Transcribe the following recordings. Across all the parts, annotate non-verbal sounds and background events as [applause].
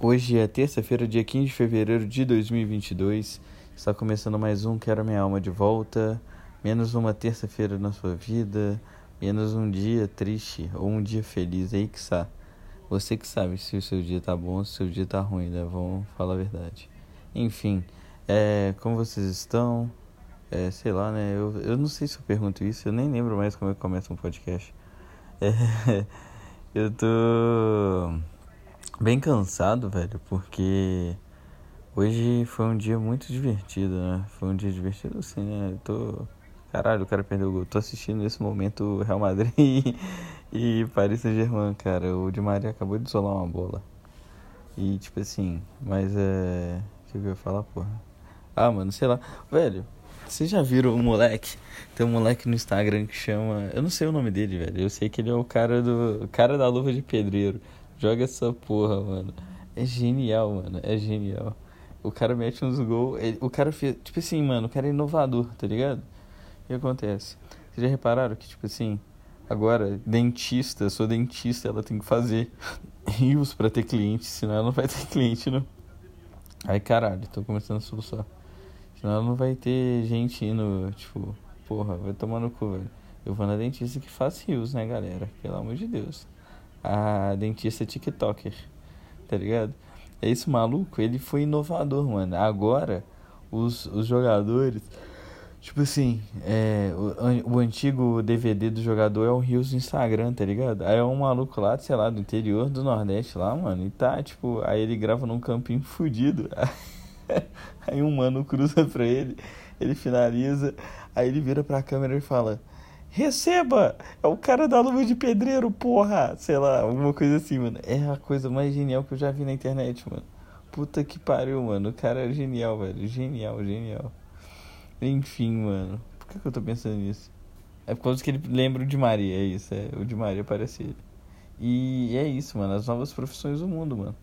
Hoje é terça-feira, dia 15 de fevereiro de 2022. Está começando mais um Quero Minha Alma de Volta. Menos uma terça-feira na sua vida. Menos um dia triste ou um dia feliz. Aí que sabe. Você que sabe se o seu dia tá bom ou se o seu dia tá ruim, né? Vamos falar a verdade. Enfim, é, como vocês estão? É, sei lá, né? Eu, eu não sei se eu pergunto isso. Eu nem lembro mais como é que começa um podcast. É, [laughs] eu tô bem cansado, velho, porque hoje foi um dia muito divertido, né? Foi um dia divertido assim, né? Eu tô. Caralho, o cara perdeu o gol. Tô assistindo nesse momento Real Madrid [laughs] e Paris Saint-Germain, cara. O Di Maria acabou de isolar uma bola. E tipo assim, mas é. O que eu ia falar, porra? Ah, mano, sei lá. Velho, vocês já viram o moleque? Tem um moleque no Instagram que chama. Eu não sei o nome dele, velho. Eu sei que ele é o cara do. O cara da luva de pedreiro. Joga essa porra, mano. É genial, mano. É genial. O cara mete uns gols. Ele, o cara fez. Tipo assim, mano, o cara é inovador, tá ligado? O que acontece? Vocês já repararam que, tipo assim, agora, dentista, sou dentista, ela tem que fazer [laughs] rios pra ter cliente, senão ela não vai ter [laughs] cliente, não. Aí, caralho, tô começando a solucionar. Senão ela não vai ter gente indo, tipo, porra, vai tomar no cu, velho. Eu vou na dentista que faz rios, né, galera? Pelo amor de Deus a dentista TikToker, tá ligado? É isso, maluco, ele foi inovador, mano. Agora, os, os jogadores. Tipo assim, é, o, o antigo DVD do jogador é o Rios do Instagram, tá ligado? Aí é um maluco lá, sei lá, do interior do Nordeste lá, mano, e tá, tipo, aí ele grava num campinho fudido. [laughs] Aí um mano cruza pra ele, ele finaliza, aí ele vira pra câmera e fala: Receba! É o cara da luva de pedreiro, porra! Sei lá, alguma coisa assim, mano. É a coisa mais genial que eu já vi na internet, mano. Puta que pariu, mano. O cara é genial, velho. Genial, genial. Enfim, mano. Por que, que eu tô pensando nisso? É por causa que ele lembra o de Maria, é isso. É, o de Maria parece ele. E é isso, mano. As novas profissões do mundo, mano.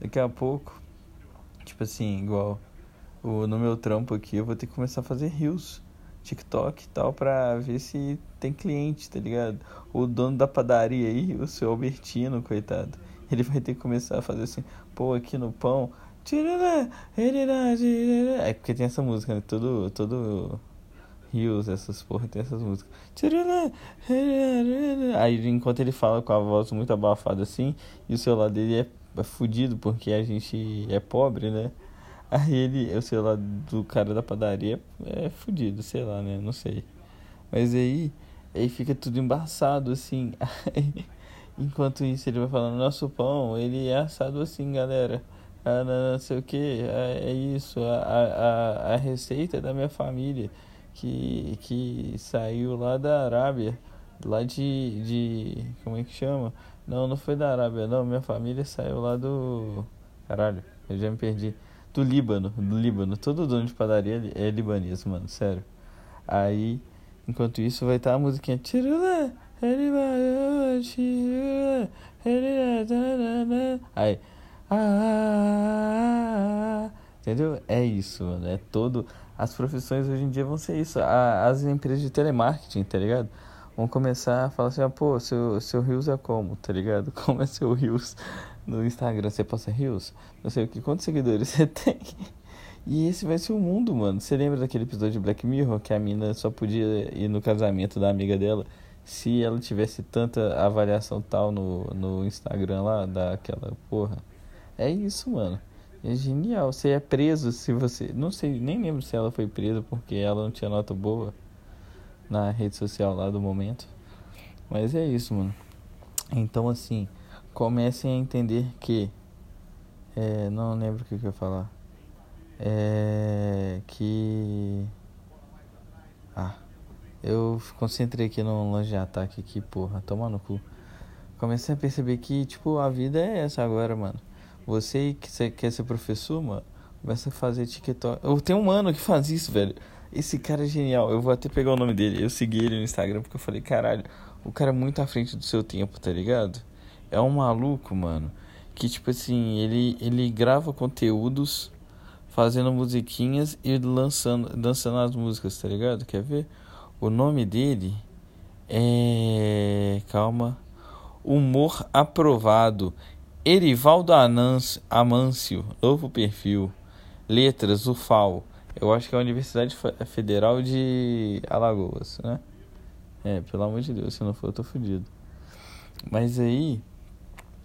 Daqui a pouco, tipo assim, igual o, no meu trampo aqui, eu vou ter que começar a fazer rios TikTok e tal pra ver se tem cliente, tá ligado? O dono da padaria aí, o seu Albertino, coitado, ele vai ter que começar a fazer assim, pô, aqui no pão. É porque tem essa música, né? Todo, todo Rios, essas porra, tem essas músicas. Aí enquanto ele fala com a voz muito abafada assim, e o celular dele é, é fudido porque a gente é pobre, né? Aí ele, sei lá, do cara da padaria é fudido, sei lá, né? Não sei. Mas aí, aí fica tudo embaçado, assim. [laughs] Aí, enquanto isso, ele vai falando: nosso pão, ele é assado assim, galera. Ah, não, não sei o que, é, é, isso. A, a, a receita da minha família que, que saiu lá da Arábia, lá de, de. Como é que chama? Não, não foi da Arábia, não. Minha família saiu lá do. Caralho, eu já me perdi do Líbano, do Líbano. Todo dono de padaria é libanês, mano, sério. Aí, enquanto isso, vai estar tá a musiquinha. Aí. Entendeu? É isso, mano. É todo. As profissões hoje em dia vão ser isso. As empresas de telemarketing, tá ligado? Vão começar a falar assim, ah, pô, seu, seu Rios é como, tá ligado? Como é seu Rios? No Instagram você posta rios, não sei o que, quantos seguidores [laughs] você tem. E esse vai ser o mundo, mano. Você lembra daquele episódio de Black Mirror que a mina só podia ir no casamento da amiga dela se ela tivesse tanta avaliação tal no, no Instagram lá daquela porra? É isso, mano. É genial. Você é preso se você. Não sei, nem lembro se ela foi presa porque ela não tinha nota boa na rede social lá do momento. Mas é isso, mano. Então, assim comecem a entender que é, não lembro o que, que eu ia falar. É, que ah eu concentrei aqui no longe de ataque aqui porra toma no cu. Comecei a perceber que tipo a vida é essa agora mano. Você que quer ser professor mano começa a fazer TikTok. Eu tenho um mano que faz isso velho. Esse cara é genial. Eu vou até pegar o nome dele. Eu segui ele no Instagram porque eu falei caralho o cara é muito à frente do seu tempo tá ligado é um maluco, mano, que tipo assim, ele, ele grava conteúdos fazendo musiquinhas e lançando, dançando as músicas, tá ligado? Quer ver? O nome dele é. Calma. Humor Aprovado. Erivaldo Anâncio, Amâncio, novo perfil. Letras, UFAL. Eu acho que é a Universidade Federal de Alagoas, né? É, pelo amor de Deus, se não for eu tô fudido. Mas aí,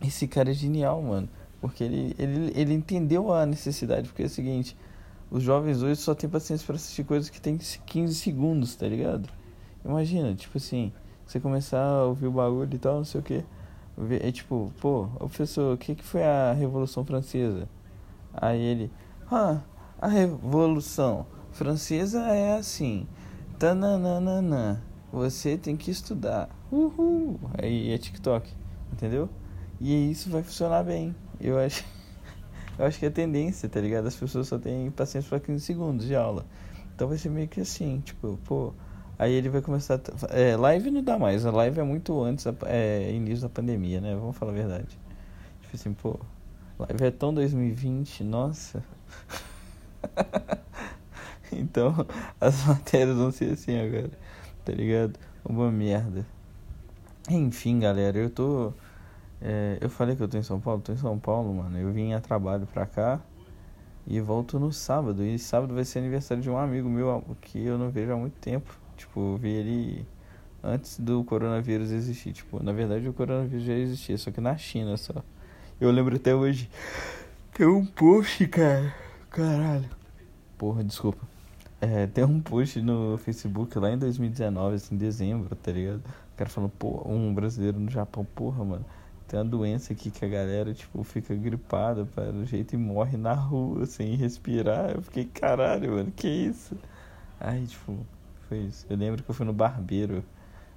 esse cara é genial, mano. Porque ele, ele, ele entendeu a necessidade. Porque é o seguinte, os jovens hoje só tem paciência para assistir coisas que tem 15 segundos, tá ligado? Imagina, tipo assim, você começar a ouvir o bagulho e tal, não sei o que. É tipo, pô, professor, o que, que foi a Revolução Francesa? Aí ele, ah, a Revolução Francesa é assim, tananana, você tem que estudar, uhul, aí é TikTok, entendeu? E isso vai funcionar bem, eu acho, [laughs] eu acho que é tendência, tá ligado? As pessoas só têm paciência para 15 segundos de aula, então vai ser meio que assim, tipo, pô, Aí ele vai começar. A, é, live não dá mais. A live é muito antes, é, início da pandemia, né? Vamos falar a verdade. Tipo assim, pô. Live é tão 2020, nossa. [laughs] então, as matérias vão ser assim agora. Tá ligado? Uma merda. Enfim, galera, eu tô. É, eu falei que eu tô em São Paulo? Tô em São Paulo, mano. Eu vim a trabalho pra cá e volto no sábado. E sábado vai ser aniversário de um amigo meu que eu não vejo há muito tempo. Tipo, vi ele antes do coronavírus existir. Tipo, na verdade o coronavírus já existia, só que na China só. Eu lembro até hoje. Tem um post, cara. Caralho. Porra, desculpa. É, tem um post no Facebook lá em 2019, assim, em dezembro, tá ligado? O cara falando, pô, um brasileiro no Japão, porra, mano. Tem uma doença aqui que a galera, tipo, fica gripada, para o jeito e morre na rua, sem respirar. Eu fiquei, caralho, mano, que isso? Aí, tipo, foi isso. Eu lembro que eu fui no barbeiro.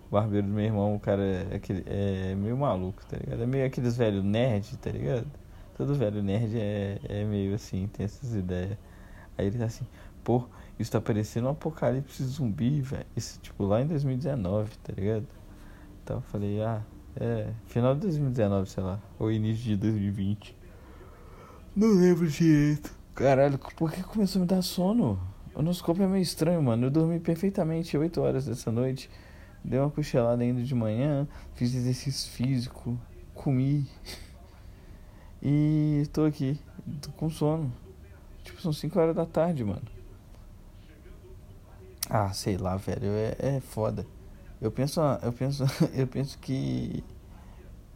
O barbeiro do meu irmão, o cara é, aquele, é meio maluco, tá ligado? É meio aqueles velhos nerd, tá ligado? Todo velho nerd é, é meio assim, tem essas ideias. Aí ele tá assim, pô, isso tá parecendo um apocalipse zumbi, velho. Isso, tipo, lá em 2019, tá ligado? Então eu falei, ah, é, final de 2019, sei lá, ou início de 2020. Não lembro direito. Caralho, por que começou a me dar sono? O noscope é meio estranho, mano. Eu dormi perfeitamente 8 horas dessa noite. Dei uma cochilada ainda de manhã. Fiz exercício físico. Comi. [laughs] E tô aqui. Tô com sono. Tipo, são 5 horas da tarde, mano. Ah, sei lá, velho. É, é foda. Eu penso. Eu penso. [laughs] Eu penso que.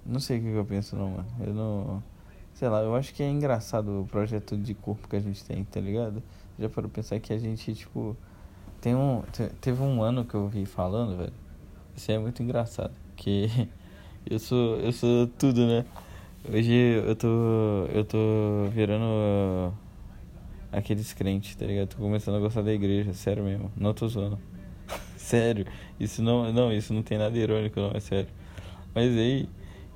Não sei o que eu penso não, mano. Eu não. Sei lá, eu acho que é engraçado o projeto de corpo que a gente tem, tá ligado? Já para pensar que a gente, tipo. Tem um. Teve um ano que eu vi falando, velho. Isso é muito engraçado. Que [laughs] eu sou. Eu sou tudo, né? Hoje eu tô. Eu tô virando. aqueles crentes, tá ligado? Tô começando a gostar da igreja, sério mesmo. Não tô zoando. Sério. Isso não. Não, isso não tem nada irônico, não, é sério. Mas aí.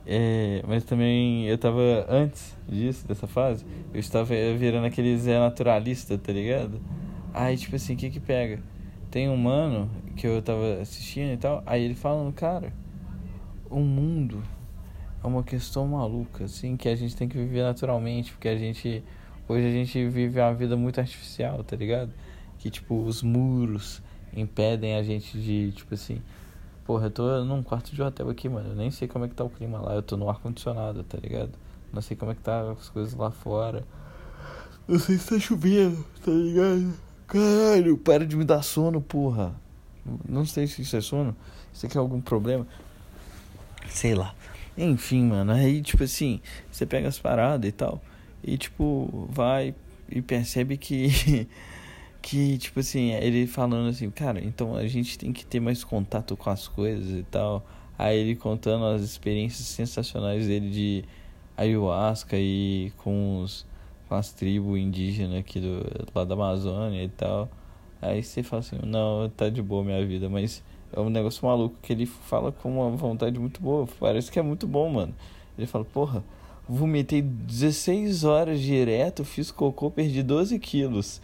É, mas também eu tava antes disso, dessa fase, eu estava virando aquele Zé naturalista, tá ligado? Aí, tipo assim, o que que pega? Tem um mano que eu tava assistindo e tal, aí ele falando, cara, o mundo é uma questão maluca, assim, que a gente tem que viver naturalmente, porque a gente, hoje a gente vive uma vida muito artificial, tá ligado? Que, tipo, os muros impedem a gente de, tipo assim, Porra, eu tô num quarto de hotel aqui, mano. Eu nem sei como é que tá o clima lá. Eu tô no ar-condicionado, tá ligado? Não sei como é que tá as coisas lá fora. Não sei se tá chovendo, tá ligado? Caralho, para de me dar sono, porra. Não sei se isso é sono. Se aqui é algum problema. Sei lá. Enfim, mano. Aí, tipo assim, você pega as paradas e tal. E, tipo, vai e percebe que. [laughs] que, tipo assim, ele falando assim, cara, então a gente tem que ter mais contato com as coisas e tal. Aí ele contando as experiências sensacionais dele de ayahuasca e com, os, com as tribos indígenas aqui do, lá da Amazônia e tal. Aí você fala assim, não, tá de boa minha vida, mas é um negócio maluco que ele fala com uma vontade muito boa. Parece que é muito bom, mano. Ele fala, porra, vomitei 16 horas direto, fiz cocô, perdi 12 quilos.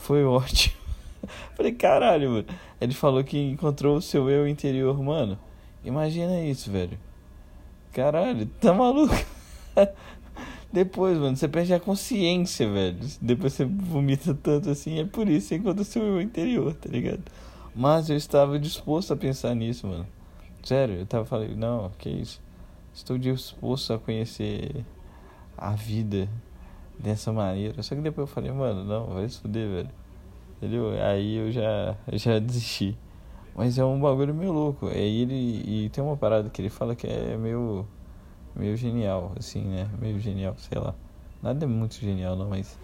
Foi ótimo. [laughs] Falei, caralho, mano. Ele falou que encontrou o seu eu interior, mano. Imagina isso, velho. Caralho, tá maluco? [laughs] Depois, mano, você perde a consciência, velho. Depois você vomita tanto assim, é por isso que encontra o seu eu interior, tá ligado? Mas eu estava disposto a pensar nisso, mano. Sério, eu tava falando, não, que isso. Estou disposto a conhecer a vida dessa maneira. Só que depois eu falei, mano, não, vai fuder, velho. Entendeu? Aí eu já, já desisti. Mas é um bagulho meio louco. Aí ele. E tem uma parada que ele fala que é meio. meio genial, assim, né? Meio genial, sei lá. Nada é muito genial, não, mas.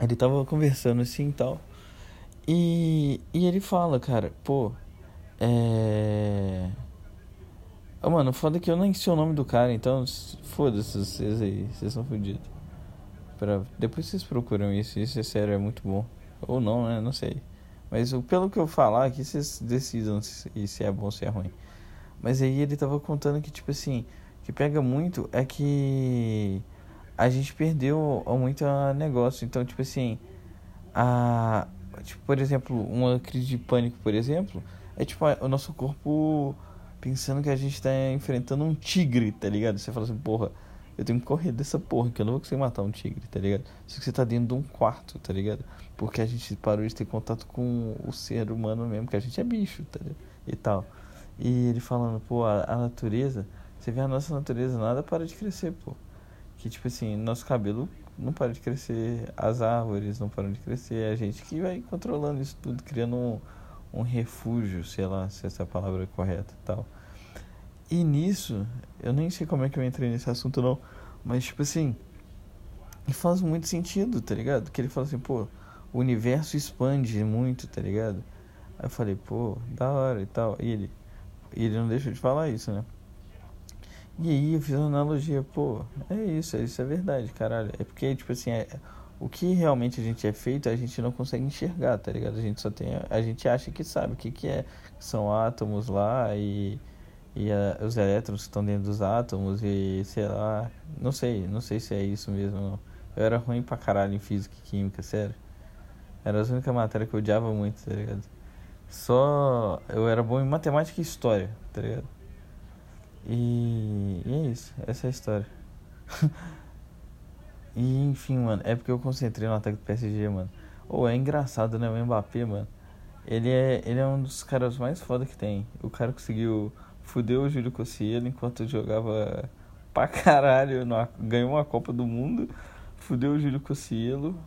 Ele tava conversando assim e tal. E, e ele fala, cara, pô, é. Mano, foda que eu nem sei o nome do cara, então foda-se vocês aí, vocês são fodidos. Pra... Depois vocês procuram isso, isso é sério, é muito bom. Ou não, né? Não sei. Mas pelo que eu falar aqui, vocês decidam se, se é bom ou se é ruim. Mas aí ele tava contando que, tipo assim, que pega muito é que a gente perdeu muito negócio. Então, tipo assim, a, tipo, por exemplo, uma crise de pânico, por exemplo, é tipo o nosso corpo pensando que a gente tá enfrentando um tigre, tá ligado? Você fala assim, porra, eu tenho que correr dessa porra, que eu não vou conseguir matar um tigre, tá ligado? Só que você tá dentro de um quarto, tá ligado? Porque a gente parou de ter contato com o ser humano mesmo, que a gente é bicho, tá ligado? E tal. E ele falando, pô, a, a natureza, você vê a nossa natureza, nada para de crescer, pô. Que tipo assim, nosso cabelo não para de crescer, as árvores não param de crescer, é a gente que vai controlando isso tudo, criando um um refúgio, sei lá se essa palavra é correta e tal. E nisso, eu nem sei como é que eu entrei nesse assunto não, mas tipo assim, faz muito sentido, tá ligado? Que ele fala assim, pô, o universo expande muito, tá ligado? Aí eu falei, pô, da hora e tal. E ele, ele não deixou de falar isso, né? E aí eu fiz uma analogia, pô, é isso, isso é verdade, caralho. É porque, tipo assim, é, o que realmente a gente é feito a gente não consegue enxergar, tá ligado? A gente só tem. A gente acha que sabe o que, que é. São átomos lá e, e a, os elétrons que estão dentro dos átomos e sei lá. Não sei, não sei se é isso mesmo. Não. Eu era ruim pra caralho em física e química, sério. Era a única matéria que eu odiava muito, tá ligado? Só eu era bom em matemática e história, tá ligado? E, e é isso, essa é a história. [laughs] E enfim, mano, é porque eu concentrei no ataque do PSG, mano. Ou oh, é engraçado, né? O Mbappé, mano. Ele é, ele é um dos caras mais foda que tem. O cara conseguiu fuder o Júlio Cossielo enquanto jogava pra caralho. Ganhou uma Copa do Mundo. Fudeu o Júlio Cossielo.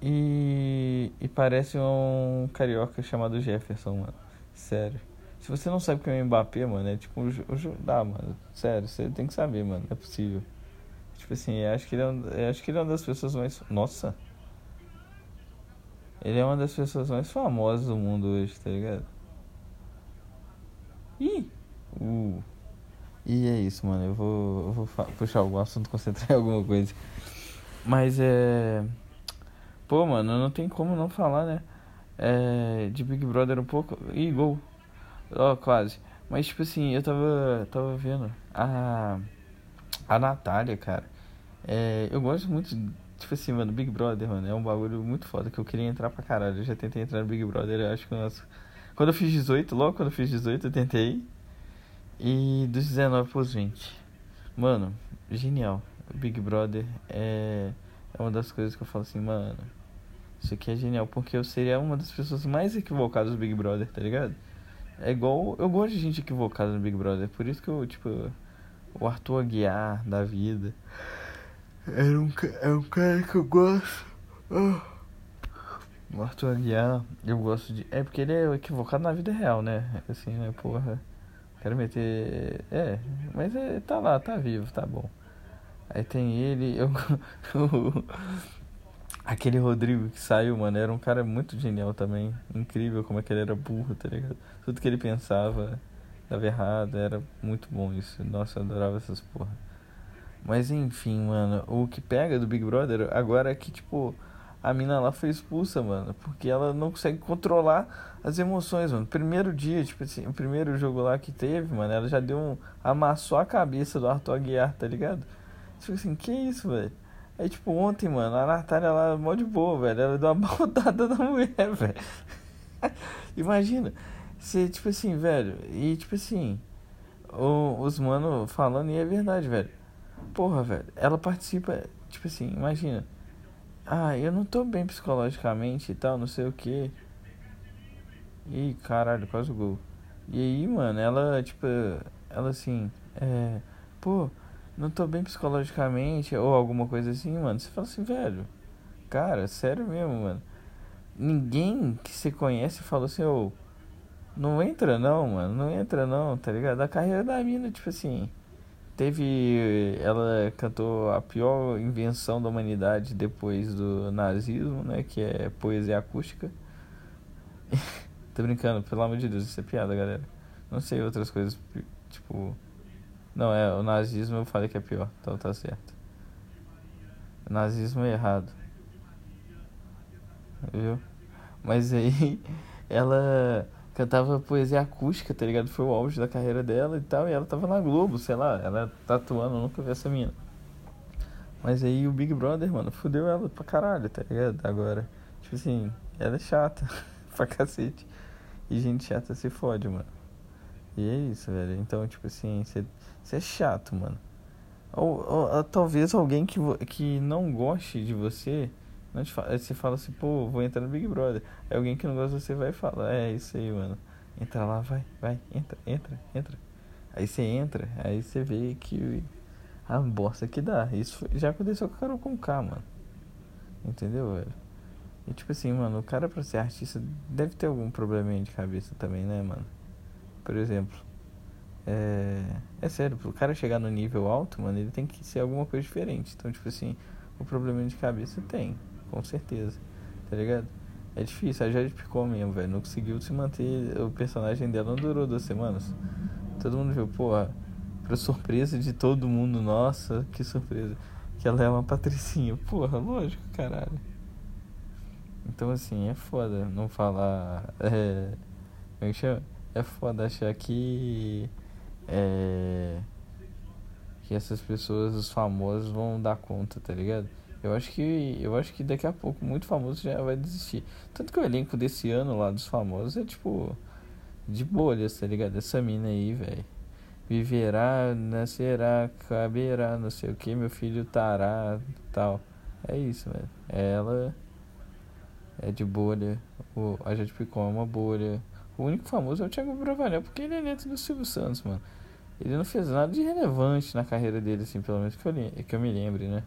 E, e parece um carioca chamado Jefferson, mano. Sério. Se você não sabe quem é o Mbappé, mano, é tipo o, dá, mano. Sério, você tem que saber, mano. É possível. Tipo assim, acho que ele é, um, acho que ele é uma das pessoas mais. Nossa! Ele é uma das pessoas mais famosas do mundo hoje, tá ligado? Ih! Uh. E é isso, mano. Eu vou, eu vou puxar algum assunto, concentrar em alguma coisa. Mas é. Pô, mano, não tem como não falar, né? É, de Big Brother um pouco. Ih, gol! Ó, oh, quase. Mas, tipo assim, eu tava, tava vendo a. A Natália, cara. É, eu gosto muito, tipo assim, mano, Big Brother, mano, é um bagulho muito foda que eu queria entrar pra caralho. Eu já tentei entrar no Big Brother, eu acho que nossa. Quando eu fiz 18, logo quando eu fiz 18, eu tentei. E dos 19 pros 20. Mano, genial. Big Brother é, é uma das coisas que eu falo assim, mano. Isso aqui é genial, porque eu seria uma das pessoas mais equivocadas do Big Brother, tá ligado? É igual. Eu gosto de gente equivocada no Big Brother, por isso que eu, tipo. O Arthur Aguiar da vida. Era um, é um cara que eu gosto. Oh. O Arthur Aguiar, eu gosto de. É porque ele é equivocado na vida real, né? Assim, né? Porra. Quero meter. É, mas é, tá lá, tá vivo, tá bom. Aí tem ele, eu. [laughs] Aquele Rodrigo que saiu, mano, era um cara muito genial também. Incrível como é que ele era burro, tá ligado? Tudo que ele pensava dava errado, era muito bom isso. Nossa, eu adorava essas porra. Mas enfim, mano, o que pega do Big Brother agora é que, tipo, a mina lá foi expulsa, mano, porque ela não consegue controlar as emoções, mano. Primeiro dia, tipo assim, o primeiro jogo lá que teve, mano, ela já deu um. amassou a cabeça do Arthur Aguiar, tá ligado? Tipo assim, que isso, velho? Aí, tipo, ontem, mano, a Natália lá, mó de boa, velho. Ela deu uma [laughs] baldada na mulher, velho. [laughs] Imagina, você, tipo assim, velho, e tipo assim, o, os mano falando, e é verdade, velho Porra, velho, ela participa, tipo assim, imagina. Ah, eu não tô bem psicologicamente e tal, não sei o que. Ih, caralho, quase o gol. E aí, mano, ela, tipo, ela assim, é. Pô, não tô bem psicologicamente, ou alguma coisa assim, mano, você fala assim, velho, cara, sério mesmo, mano. Ninguém que você conhece falou assim, ô, oh, não entra não, mano, não entra não, tá ligado? A carreira da mina, tipo assim, teve. Ela cantou a pior invenção da humanidade depois do nazismo, né? Que é poesia acústica. [laughs] Tô brincando, pelo amor de Deus, isso é piada, galera. Não sei outras coisas, tipo. Não, é, o nazismo eu falei que é pior, então tá certo. O nazismo é errado. Viu? Mas aí, [laughs] ela cantava poesia acústica, tá ligado? Foi o auge da carreira dela e tal, e ela tava na Globo, sei lá, ela atuando, eu nunca vi essa mina. Mas aí o Big Brother, mano, fudeu ela pra caralho, tá ligado? Agora, tipo assim, ela é chata [laughs] pra cacete. E gente chata se fode, mano. E é isso, velho. Então, tipo assim, você é chato, mano. Ou, ou, ou, talvez alguém que, que não goste de você fala, aí você fala assim, pô, vou entrar no Big Brother. Aí alguém que não gosta de você vai falar, é isso aí, mano. Entra lá, vai, vai, entra, entra, entra. Aí você entra, aí você vê que a bosta que dá. Isso já aconteceu com o Carol com K, mano. Entendeu, velho? E tipo assim, mano, o cara pra ser artista deve ter algum probleminha de cabeça também, né, mano? Por exemplo, é, é sério, pro cara chegar no nível alto, mano, ele tem que ser alguma coisa diferente. Então, tipo assim, o probleminha de cabeça tem com certeza. Tá ligado? É difícil, a Jade Picou mesmo, velho. Não conseguiu se manter. O personagem dela não durou duas semanas. Todo mundo viu, porra, pra surpresa de todo mundo, nossa, que surpresa. Que ela é uma patricinha. Porra, lógico, caralho. Então, assim, é foda não falar. É. Como é que chama? É foda achar que. É. Que essas pessoas, os famosos, vão dar conta, tá ligado? Eu acho que eu acho que daqui a pouco muito famoso já vai desistir. Tanto que o elenco desse ano lá dos famosos é tipo de bolhas, tá ligado? Essa mina aí, velho. Viverá, nascerá, caberá, não sei o que, meu filho tará, tal. É isso, velho. Ela é de bolha. O, a gente ficou uma bolha. O único famoso é o Thiago Bravanel, porque ele é neto do Silvio Santos, mano. Ele não fez nada de relevante na carreira dele, assim, pelo menos que eu, que eu me lembre, né?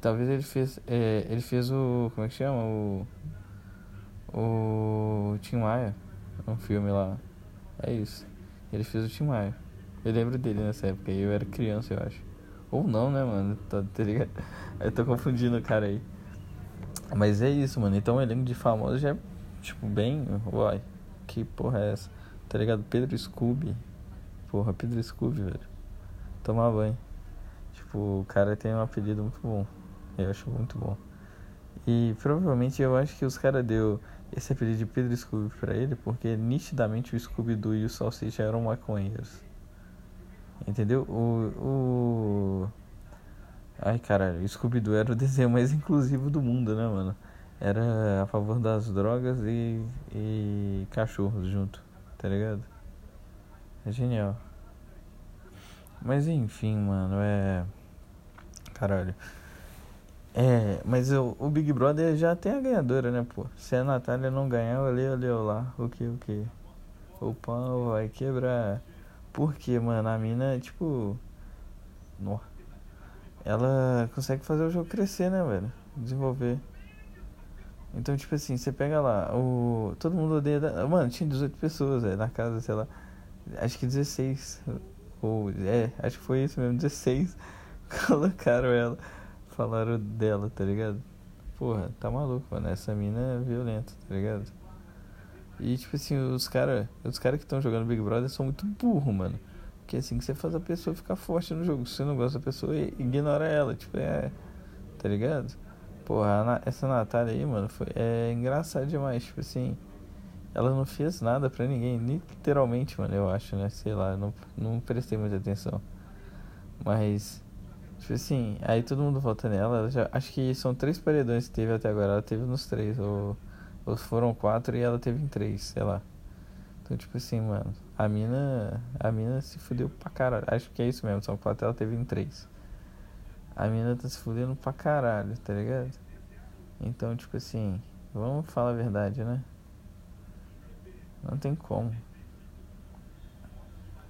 Talvez ele fez. É, ele fez o. Como é que chama? O. O. Tim Maia. Um filme lá. É isso. Ele fez o Tim Maia. Eu lembro dele nessa época. Eu era criança, eu acho. Ou não, né, mano? Tá, tá ligado? [laughs] Eu tô confundindo o cara aí. Mas é isso, mano. Então o elenco de famosos já é, tipo, bem. Uai, que porra é essa? Tá ligado? Pedro Scooby. Porra, Pedro Scooby, velho. Tomar banho. Tipo, o cara tem um apelido muito bom. Eu acho muito bom. E provavelmente eu acho que os caras deu esse apelido de Pedro Scooby pra ele porque nitidamente o Scooby-Doo e o Salsicha eram maconheiros. Entendeu? O. o... Ai caralho, o Scooby-Doo era o desenho mais inclusivo do mundo, né, mano? Era a favor das drogas e, e cachorros junto, tá ligado? É genial. Mas enfim, mano, é. Caralho. É, mas o, o Big Brother já tem a ganhadora, né, pô? Se a Natália não ganhar, olha, olha lá. O que, o que? O pão vai quebrar. Por quê, mano? A mina, tipo. No. Ela consegue fazer o jogo crescer, né, velho? Desenvolver. Então, tipo assim, você pega lá, o. Todo mundo odeia. Mano, tinha 18 pessoas, na casa, sei lá. Acho que 16. Ou. É, acho que foi isso mesmo, 16. Colocaram ela falaram dela, tá ligado? Porra, tá maluco, mano. Essa mina é violenta, tá ligado? E tipo assim, os caras os cara que estão jogando Big Brother são muito burro, mano. Porque assim que você faz a pessoa ficar forte no jogo. Se você não gosta da pessoa, ignora ela. Tipo, é. Tá ligado? Porra, essa Natália aí, mano, foi, é engraçado demais. Tipo assim, ela não fez nada pra ninguém. Literalmente, mano, eu acho, né? Sei lá, não, não prestei muita atenção. Mas Tipo assim, aí todo mundo vota nela. Já, acho que são três paredões que teve até agora. Ela teve nos três. Ou, ou foram quatro e ela teve em três, sei lá. Então, tipo assim, mano, a mina. A mina se fudeu pra caralho. Acho que é isso mesmo, são quatro ela teve em três. A mina tá se fudendo pra caralho, tá ligado? Então, tipo assim, vamos falar a verdade, né? Não tem como.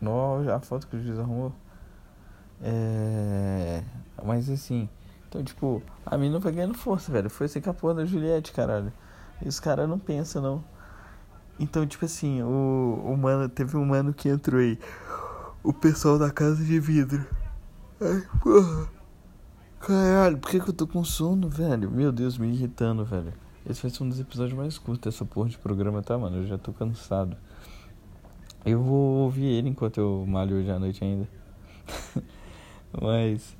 Olha a foto que o juiz arrumou. É. Mas assim. Então, tipo, a mina vai ganhando força, velho. Foi a porra da Juliette, caralho. E os caras não pensam, não. Então, tipo assim, o, o mano. Teve um mano que entrou aí. O pessoal da casa de vidro. Ai, porra. Caralho, por que, que eu tô com sono, velho? Meu Deus, me irritando, velho. Esse vai ser um dos episódios mais curtos dessa porra de programa, tá, mano? Eu já tô cansado. Eu vou ouvir ele enquanto eu malho hoje à noite ainda. [laughs] Mas,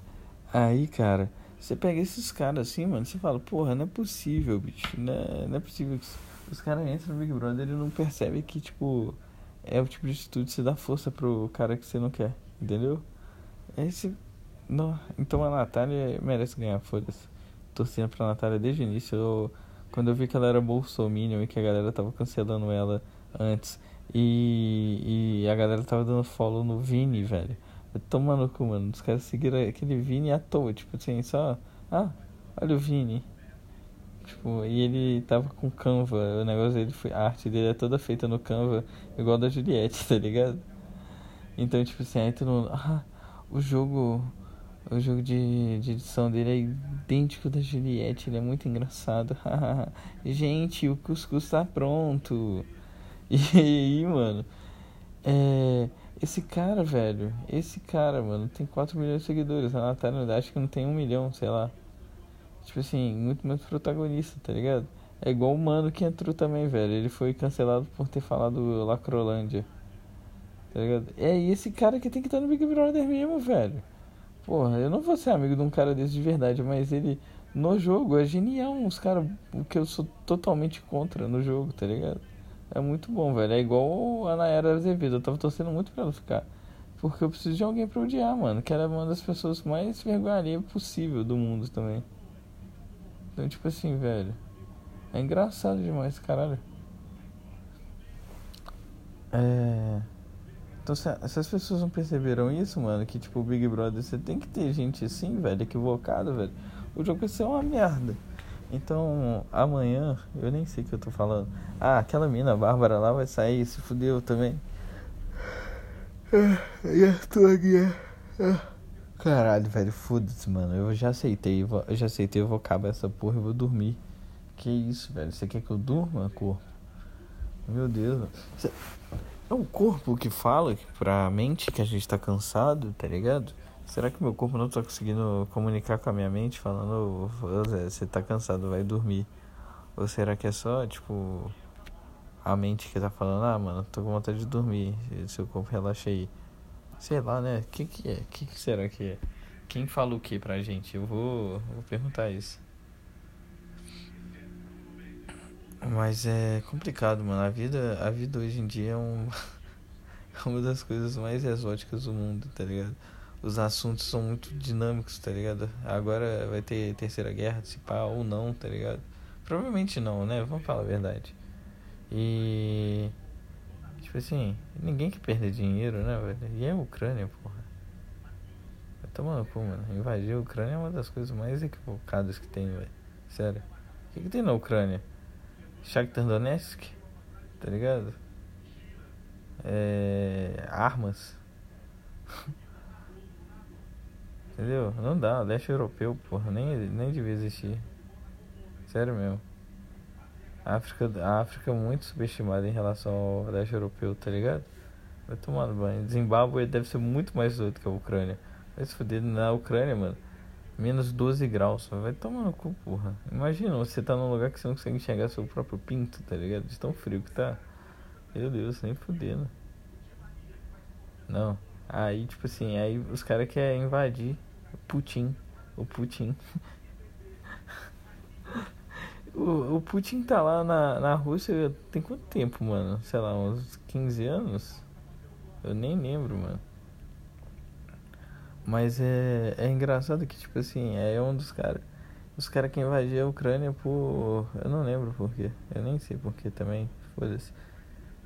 aí, cara, você pega esses caras assim, mano, você fala, porra, não é possível, bicho. Não é, não é possível que os caras entram no Big Brother e não percebem que, tipo, é o tipo de atitude que você dá força pro cara que você não quer, entendeu? Esse. Não. Então a Natália merece ganhar, foda-se. Torcendo pra Natália desde o início. Eu, quando eu vi que ela era bolsominion e que a galera tava cancelando ela antes. E, e a galera tava dando follow no Vini, velho. Tomando cu, mano. Os caras seguiram aquele Vini à toa, tipo assim, só. Ah, olha o Vini. Tipo, e ele tava com Canva, o negócio dele foi. A arte dele é toda feita no Canva, igual da Juliette, [laughs] tá ligado? Então, tipo assim, aí todo mundo. Ah, o jogo. O jogo de, de edição dele é idêntico da Juliette, ele é muito engraçado. [laughs] Gente, o cuscuz tá pronto. [laughs] E aí, mano. É. Esse cara, velho. Esse cara, mano, tem 4 milhões de seguidores. A Natália acho que não tem um milhão, sei lá. Tipo assim, muito mais protagonista, tá ligado? É igual o mano que entrou também, velho. Ele foi cancelado por ter falado Lacrolândia. Tá ligado? É esse cara que tem que estar no Big Brother mesmo, velho. Porra, eu não vou ser amigo de um cara desse de verdade, mas ele no jogo é genial. Os caras que eu sou totalmente contra no jogo, tá ligado? É muito bom, velho. É igual a Nayara Azevedo. Eu tava torcendo muito pra ela ficar. Porque eu preciso de alguém pra odiar, mano. Que ela é uma das pessoas mais vergonharia possível do mundo também. Então, tipo assim, velho. É engraçado demais, caralho. É. Então, se, se, as pessoas não perceberam isso, mano, que tipo, o Big Brother você tem que ter gente assim, velho, equivocada, velho. O jogo vai ser uma merda. Então, amanhã, eu nem sei o que eu tô falando. Ah, aquela mina, a Bárbara lá, vai sair, se fudeu também. E a tua guia. Caralho, velho, foda-se, mano. Eu já aceitei, eu já aceitei, eu vou acabar essa porra e vou dormir. Que isso, velho? Você quer que eu durma, corpo? Meu Deus. É o corpo que fala pra mente que a gente tá cansado, tá ligado? Será que meu corpo não tá conseguindo comunicar com a minha mente, falando, você tá cansado, vai dormir? Ou será que é só, tipo, a mente que tá falando, ah, mano, tô com vontade de dormir, seu corpo relaxa aí. Sei lá, né? O que que é? O que, que será que é? Quem fala o que pra gente? Eu vou, vou perguntar isso. Mas é complicado, mano. A vida, a vida hoje em dia é um, [laughs] uma das coisas mais exóticas do mundo, tá ligado? Os assuntos são muito dinâmicos, tá ligado? Agora vai ter terceira guerra, se pá, ou não, tá ligado? Provavelmente não, né? Vamos falar a verdade. E. Tipo assim, ninguém quer perder dinheiro, né, velho? E é a Ucrânia, porra. Vai tomar no cu, mano. Invadir a Ucrânia é uma das coisas mais equivocadas que tem, velho. Sério. O que, que tem na Ucrânia? Shakhtar Donetsk? Tá ligado? É... Armas. [laughs] Entendeu? Não dá, leste europeu, porra, nem, nem devia existir. Sério mesmo. A África, a África é muito subestimada em relação ao leste europeu, tá ligado? Vai tomar banho. Zimbábue deve ser muito mais doido que a Ucrânia. Vai se fuder na Ucrânia, mano. Menos 12 graus. Vai tomar no cu, porra. Imagina, você tá num lugar que você não consegue enxergar seu próprio pinto, tá ligado? De tão frio que tá. Meu Deus, nem fudendo. Não. Aí, tipo assim, aí os caras querem invadir Putin. O Putin. [laughs] o, o Putin tá lá na, na Rússia tem quanto tempo, mano? Sei lá, uns 15 anos? Eu nem lembro, mano. Mas é, é engraçado que, tipo assim, é um dos caras. Os caras que invadiram a Ucrânia por. Eu não lembro por quê. Eu nem sei por quê também. Foda-se.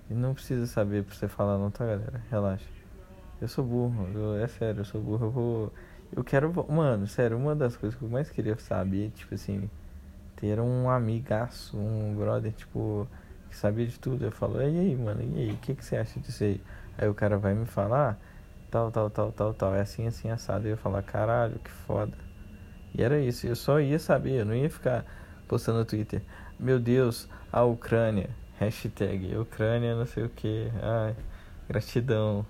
Não precisa saber pra você falar, não, tá, galera? Relaxa. Eu sou burro. Eu, é sério, eu sou burro. Eu vou. Eu quero. Mano, sério, uma das coisas que eu mais queria saber, tipo assim, ter um amigaço, um brother, tipo, que sabia de tudo. Eu falo, e aí, mano, e aí, o que, que você acha disso aí? Aí o cara vai me falar, tal, tal, tal, tal, tal. É assim, assim, assado. Eu ia falar, caralho, que foda. E era isso. Eu só ia saber, eu não ia ficar postando no Twitter. Meu Deus, a Ucrânia. Hashtag Ucrânia não sei o que. Ai, gratidão.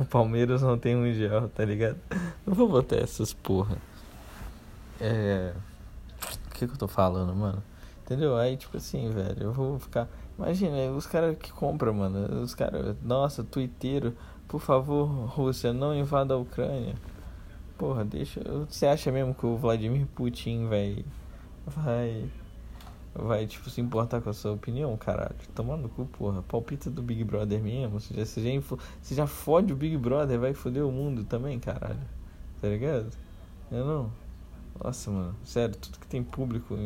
O Palmeiras não tem mundial, tá ligado? Não vou botar essas porra. É. O que, que eu tô falando, mano? Entendeu? Aí, tipo assim, velho, eu vou ficar. Imagina, os caras que compram, mano. Os caras. Nossa, twitteiro. Por favor, Rússia, não invada a Ucrânia. Porra, deixa. Você acha mesmo que o Vladimir Putin vai. Vai. Vai, tipo, se importar com a sua opinião, caralho? Tomando cu, porra. Palpita do Big Brother mesmo. Você já, você, já info, você já fode o Big Brother, vai foder o mundo também, caralho. Tá ligado? Eu não. Nossa, mano. Sério, tudo que tem público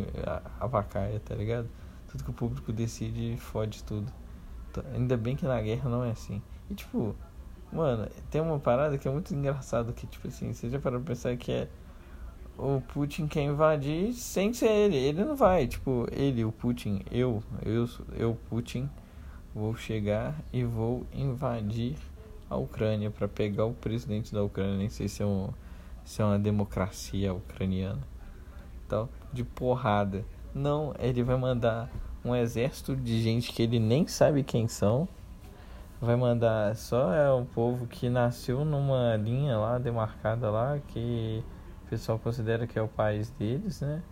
avacaia, tá ligado? Tudo que o público decide fode tudo. Ainda bem que na guerra não é assim. E tipo, mano, tem uma parada que é muito engraçado que, tipo assim, você já parou pra pensar que é o Putin quer invadir sem ser ele. Ele não vai, tipo, ele, o Putin, eu, eu, eu, Putin, vou chegar e vou invadir a Ucrânia para pegar o presidente da Ucrânia. Nem sei se é, um, se é uma democracia ucraniana, tal, de porrada. Não, ele vai mandar um exército de gente que ele nem sabe quem são. Vai mandar só é um povo que nasceu numa linha lá demarcada lá que o pessoal considera que é o país deles, né?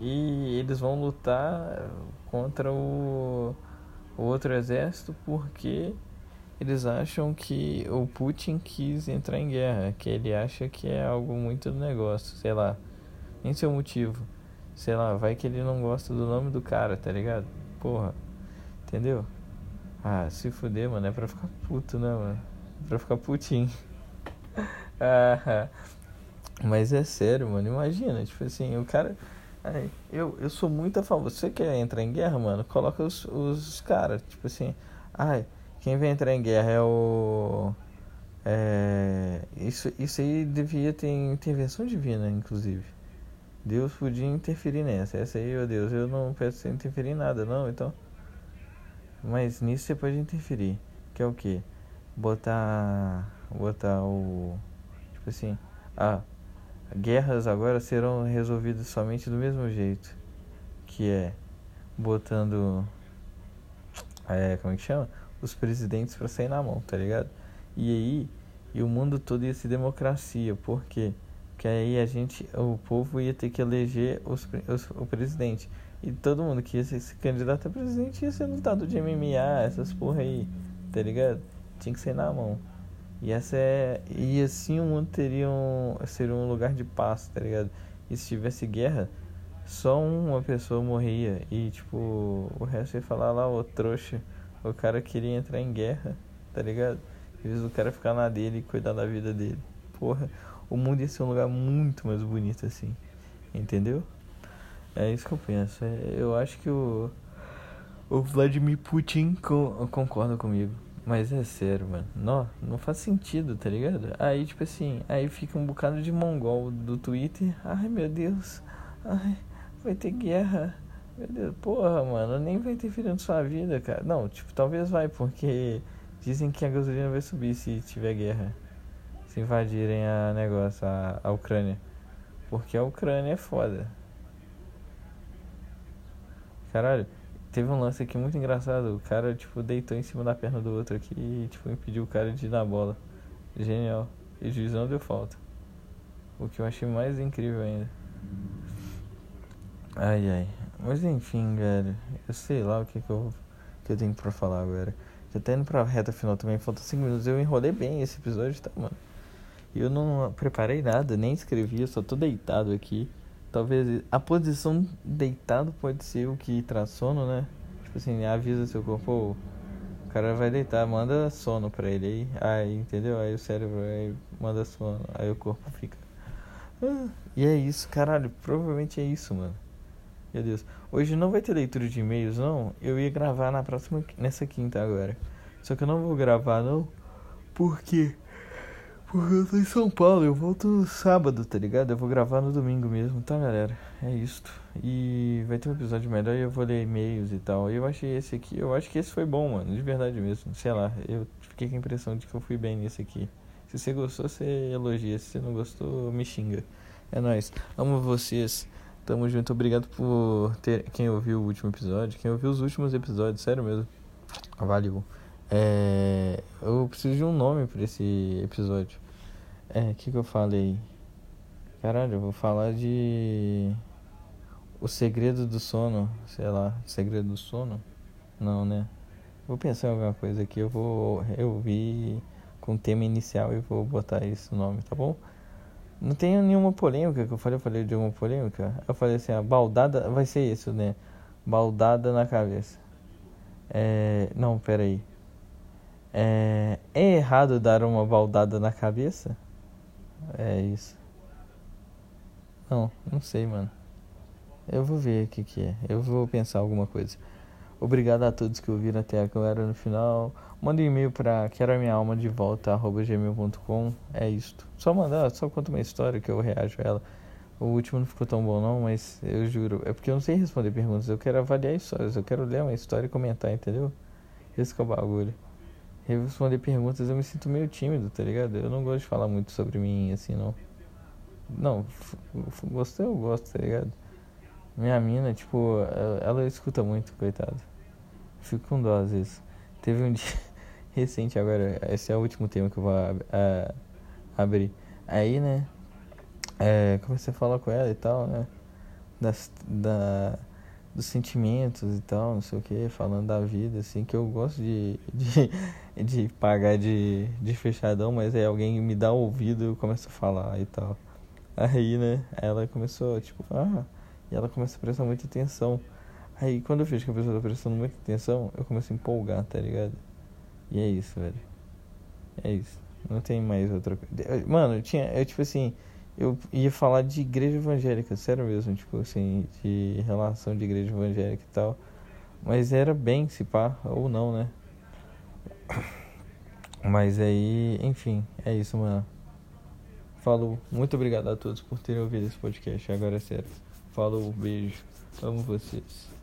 E eles vão lutar contra o, o outro exército porque eles acham que o Putin quis entrar em guerra, que ele acha que é algo muito do negócio, sei lá. Nem seu motivo. Sei lá, vai que ele não gosta do nome do cara, tá ligado? Porra. Entendeu? Ah, se fuder, mano, é pra ficar puto, né, mano? É pra ficar putinho. [laughs] ah, mas é sério, mano. Imagina, tipo assim, o cara. Ai, eu, eu sou muito a favor. Você quer entrar em guerra, mano? Coloca os, os caras. Tipo assim, ai, quem vai entrar em guerra é o. É, isso, isso aí devia ter intervenção divina, inclusive. Deus podia interferir nessa. Essa aí, meu Deus, eu não peço você interferir em nada, não, então. Mas nisso você pode interferir. Que é o que? Botar. Botar o. Tipo assim. Ah, guerras agora serão resolvidas somente do mesmo jeito, que é botando é, como é que chama? Os presidentes para sair na mão, tá ligado? E aí, e o mundo todo ia ser democracia, por quê? Aí a gente, o povo ia ter que eleger os, os, o presidente. E todo mundo que ia ser candidato a presidente ia ser lutado de MMA, essas porra aí, tá ligado? Tinha que ser na mão. E essa é. E assim o mundo teria um. seria um lugar de paz, tá ligado? E se tivesse guerra, só uma pessoa morria. E tipo, o resto ia falar lá, o trouxa. O cara queria entrar em guerra, tá ligado? Às vezes o cara ficar na dele e cuidar da vida dele. Porra, o mundo ia ser um lugar muito mais bonito assim. Entendeu? É isso que eu penso. É, eu acho que o. O Vladimir Putin concorda comigo. Mas é sério, mano. Não, não faz sentido, tá ligado? Aí, tipo assim, aí fica um bocado de mongol do Twitter. Ai, meu Deus. Ai, vai ter guerra. Meu Deus, porra, mano, nem vai interferir na sua vida, cara. Não, tipo, talvez vai, porque dizem que a gasolina vai subir se tiver guerra. Se invadirem a negócio, a, a Ucrânia. Porque a Ucrânia é foda. Caralho. Teve um lance aqui muito engraçado. O cara, tipo, deitou em cima da perna do outro aqui e, tipo, impediu o cara de ir na bola. Genial. E o juiz não deu falta. O que eu achei mais incrível ainda. Ai, ai. Mas enfim, velho. Eu sei lá o que, que, eu, que eu tenho pra falar agora. Já tá indo pra reta final também. Faltam 5 minutos. Eu enrolei bem esse episódio, tá, mano? Eu não preparei nada, nem escrevi. Eu só tô deitado aqui. Talvez a posição deitado pode ser o que traz sono, né? Tipo assim, avisa seu corpo, o cara vai deitar, manda sono pra ele aí, aí, entendeu? Aí o cérebro aí manda sono, aí o corpo fica. Ah, e é isso, caralho, provavelmente é isso, mano. Meu Deus. Hoje não vai ter leitura de e-mails, não. Eu ia gravar na próxima, nessa quinta agora. Só que eu não vou gravar, não. Por quê? Porque eu tô em São Paulo, eu volto sábado, tá ligado? Eu vou gravar no domingo mesmo, tá, galera? É isto. E vai ter um episódio melhor e eu vou ler e-mails e tal. Eu achei esse aqui, eu acho que esse foi bom, mano, de verdade mesmo. Sei lá, eu fiquei com a impressão de que eu fui bem nesse aqui. Se você gostou, você elogia. Se você não gostou, me xinga. É nóis. Amo vocês. Tamo junto. Obrigado por ter quem ouviu o último episódio. Quem ouviu os últimos episódios, sério mesmo. Valeu. É, eu preciso de um nome pra esse episódio. É, o que, que eu falei? Caralho, eu vou falar de. O segredo do sono. Sei lá. Segredo do sono? Não, né? Vou pensar em alguma coisa aqui. Eu vou. Eu vi com o tema inicial e vou botar esse nome, tá bom? Não tem nenhuma polêmica que eu falei. Eu falei de alguma polêmica. Eu falei assim: a baldada. Vai ser isso, né? Baldada na cabeça. É. Não, peraí. É, é errado dar uma baldada na cabeça? É isso. Não, não sei, mano. Eu vou ver o que, que é. Eu vou pensar alguma coisa. Obrigado a todos que ouviram até agora no final. Manda um e-mail para quero a minha alma de volta gmail.com. É isto. Só mandar, só conta uma história que eu reajo a ela. O último não ficou tão bom não, mas eu juro. É porque eu não sei responder perguntas. Eu quero avaliar histórias. Eu quero ler uma história e comentar, entendeu? Esse é o bagulho responder perguntas eu me sinto meio tímido, tá ligado? Eu não gosto de falar muito sobre mim assim, não. Não, gostei, eu gosto, tá ligado? Minha mina, tipo, ela, ela escuta muito, coitado. Fico com dó às vezes. Teve um [laughs] dia recente agora, esse é o último tema que eu vou a, abrir. Aí, né, é, comecei a falar com ela e tal, né, das, da dos sentimentos e tal, não sei o que, falando da vida, assim, que eu gosto de, de, de pagar de, de fechadão, mas aí alguém me dá o ouvido e eu começo a falar e tal. Aí, né, ela começou, tipo, ah, e ela começa a prestar muita atenção. Aí, quando eu vejo que a pessoa tá prestando muita atenção, eu começo a empolgar, tá ligado? E é isso, velho. É isso. Não tem mais outra coisa. Mano, eu tinha, eu tipo assim, eu ia falar de igreja evangélica, sério mesmo, tipo assim, de relação de igreja evangélica e tal. Mas era bem, se pá, ou não, né? Mas aí, enfim, é isso, mano. Falou. Muito obrigado a todos por terem ouvido esse podcast. Agora é sério. Falou, beijo. Amo vocês.